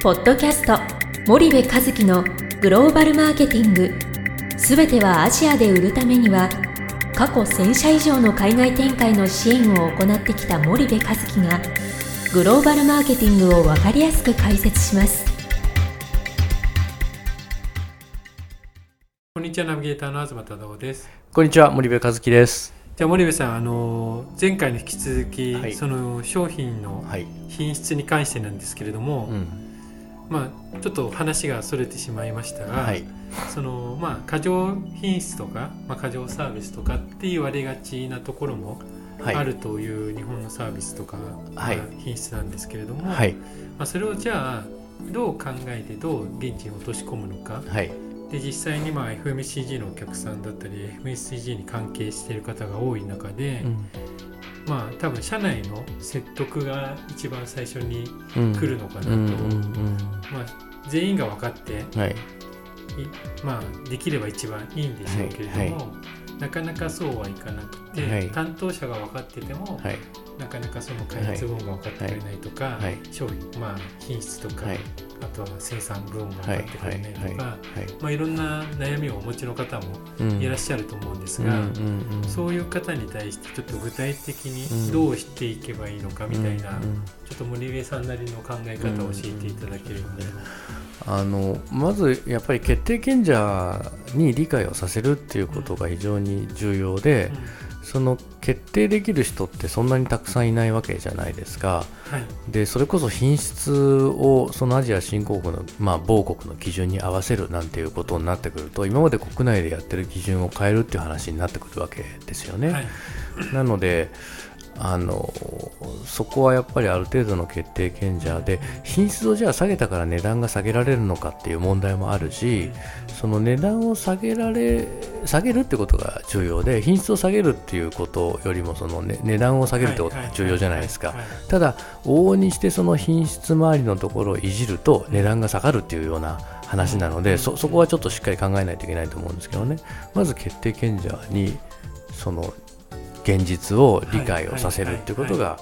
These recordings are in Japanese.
ポッドキャスト森部和樹のグローバルマーケティング。すべてはアジアで売るためには過去1000社以上の海外展開の支援を行ってきた森部和樹がグローバルマーケティングを分かりやすく解説します。こんにちはナビゲーターの東忠夫です。こんにちは森部和樹です。じゃあ森部さんあの前回に引き続き、はい。その商品のはい、品質に関してなんですけれども、うん、まあちょっと話がそれてしまいましたが、はい、そのまあ過剰品質とか、まあ、過剰サービスとかって言われがちなところもはい、あるという日本のサービスとか、はい。まあ品質なんですけれども、はい、まあ、それをじゃあどう考えてどう現地に落とし込むのか。はい、で実際にまあ FMCG のお客さんだったり FMCG に関係している方が多い中で、うん、まあ多分社内の説得が一番最初にうん。来るのかなと、うん、うん、まあ、全員が分かってうん、はい、いまあ、できれば一番いいんでしょうけれども、はいなかなかそうはいかなくて、はい。担当者が分かってても、はい、なかなかその開発部門が分かってくれないとか、はい。商品、まあ、品質とか、はい、あとは生産部門がはい、分かってくはい、れないとか、はい、まあ、いろんな悩みをお持ちの方もうん。いらっしゃると思うんですうん、が、そういう方に対してちょっと具体的うん。にどうしていけばいいのかみたいな、ちょっと森上さんなりの考え方を教えていただければと、あのまずやっぱり決定権者に理解をさせるっていうことが非常に重要で、その決定できる人ってそんなにたくさんいないわけじゃないですか。はいでそれこそ品質をそのアジア新興国の、まあ、某国の基準に合わせるなんていうことになってくると今まで国内でやってる基準を変えるっていう話になってくるわけですよね。はいなのであのそこはやっぱりある程度の決定権者で品質をじゃあ下げたから値段が下げられるのかっていう問題もあるしその値段を下げられ下げるってことが重要で品質を下げるっていうことよりもその、ね、値段を下げるってことが重要じゃないですか。は。いただ往々にしてその品質周りのところをいじると値段が下がるっていうような話なのでそそこはちょっとしっかり考えないといけないと思うんですけどね。まず決定権者にその現実を理解をさせるっていうことが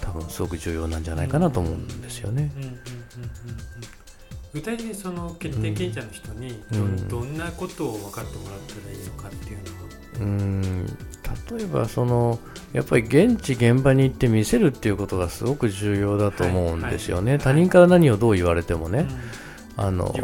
多分すごく重要なんじゃないかなと思うんですよね。具体的にその決定権者の人にど,、うんなことを分かってもらったらいいのかっていうのは、うん。例えばそのやっぱり現地現場に行って見せるっていうことがすごく重要だと思うんですよね、他人から何をどう言われてもね、あの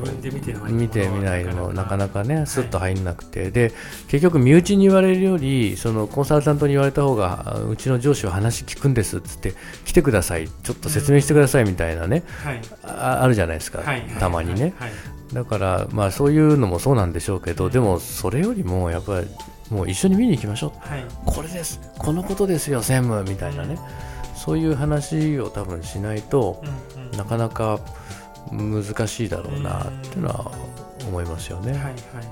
見てみないのなかなか。ねスッとはい入んなくて、で結局身内に言われるよりそのコンサルタントに言われた方があうちの上司は話聞くんですっつって来てください。ちょっと説明してくださいみたいなね、はい。ああるじゃないですか、はい。たまにね、はい。だからまあそういうのもそうなんでしょうけど、でもそれよりもやっぱりもう一緒に見に行きましょう。はい。これです。このことですよ専務みたいなね、そういう話を多分しないとうん。うん。なかなか難しいだろうなっていうのは思いますよね。はいはいはいはい。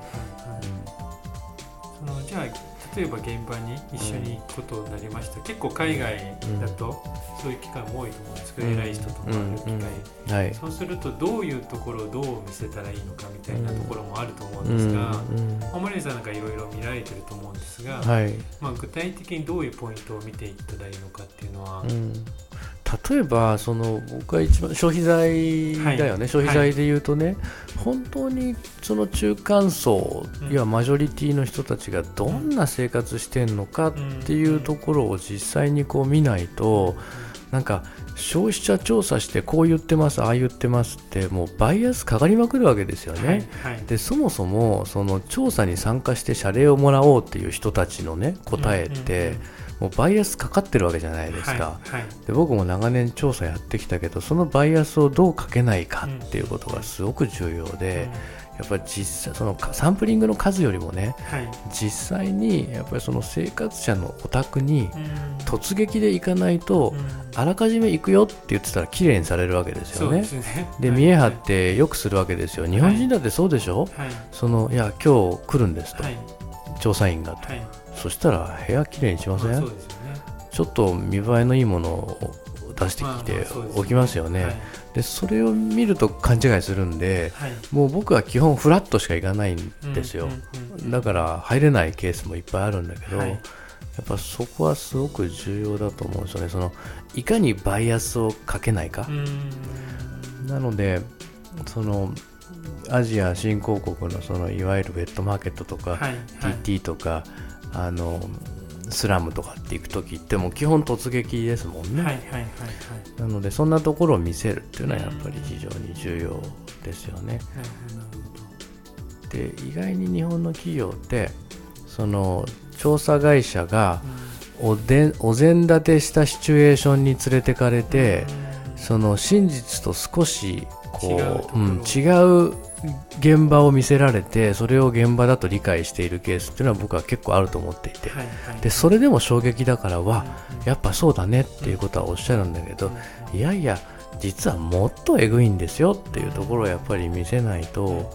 そのじゃあ例えば現場に一緒に行くことになりました、結構海外だとそういう機会も多いと思うんですけど、偉い人と回る機会、うんはい。そうするとどういうところをどう見せたらいいのかみたいなところもあると思うんうんですが、森さんなんかいろいろ見られてると思うんですが、はいまあ、具体的にどういうポイントを見ていったらいいのかっていうのは、うん例えばその僕は一番消費財だよね、はい。消費財で言うとね、本当にその中間層、うん。いやマジョリティの人たちがどんな生活してんのかっていうところを実際にこう見ないと、なんか消費者調査してこう言ってますああ言ってますってもうバイアスかかりまくるわけですよね。はい。はい。でそもそもその調査に参加して謝礼をもらおうっていう人たちのね答えって、もうバイアスかかってるわけじゃないですか、はいはい。で僕も長年調査やってきたけどそのバイアスをどうかけないかっていうことがすごく重要で、やっぱり実際そのかサンプリングの数よりもねはい。実際にやっぱりその生活者のお宅にうん。突撃で行かないとうん。あらかじめ行くよって言ってたら綺麗にされるわけですよね。です。ね。で見え張ってよくするわけですよ。日本人だってそうでしょ、はい。そのいや今日来るんですと、はい。調査員がと、はいそしたら部屋きれいにしません、まあね。ちょっと見栄えのいいものを出してきまあまておきますよね、はい。でそれを見ると勘違いするんではい。もう僕は基本フラットしか行かないんですよ、うんうんうんだから入れないケースもいっぱいあるんだけど、はい。やっぱそこはすごく重要だと思うんですよね。そのいかにバイアスをかけないか。う、ん。なのでそのアジア新興国のそのいわゆるベッドマーケットとか、はいはい。TT とかあのスラムとかって行く時ってもう基本突撃ですもんね、はいはいはいはい。なのでそんなところを見せるっていうのはやっぱり非常に重要ですよね。で意外に日本の企業ってその調査会社がおでお膳立てしたシチュエーションに連れてかれてその真実と少しこ違うところう、うん、違う現場を見せられてそれを現場だと理解しているケースっていうのは僕は結構あると思っていて。はいはい。でそれでも衝撃だからはやっぱそうだねっていうことはおっしゃるんだけどいやいや実はもっとえぐいんですよっていうところをやっぱり見せないと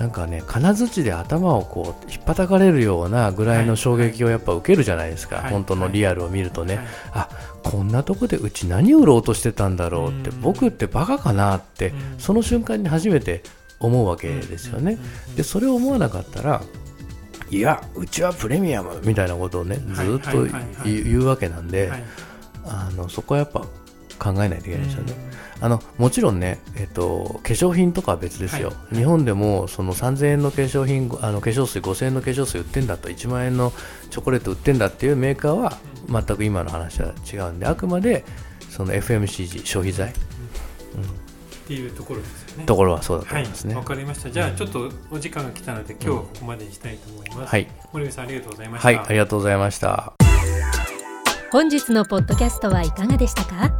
なんかね金槌で頭をこう引っ叩かれるようなぐらいの衝撃をやっぱ受けるじゃないですか、はい本当のリアルを見るとね、はい。あこんなとこでうち何売ろうとしてたんだろうって、うん。僕ってバカかなって、うん。その瞬間に初めて思うわけですよね、でそれを思わなかったらいやうちはプレミアムみたいなことをねずーっと言うわけなんで、はい。あのそこはやっぱ考えないといけないですよね。あのもちろんね、えっと、化粧品とかは別ですよ、はい。日本でもその3000円の化粧品あの化粧水5000円の化粧水売ってんだと1万円のチョコレート売ってんだっていうメーカーは全く今の話は違うんであくまでその FMCG 消費財。っていうところですよね。ところはそうだとはい思いますね。わかりました。じゃあちょっとお時間が来たので今日はここまでにしたいと思います、はい、森部さんありがとうございました、はい、ありがとうございました。本日のポッドキャストはいかがでしたか？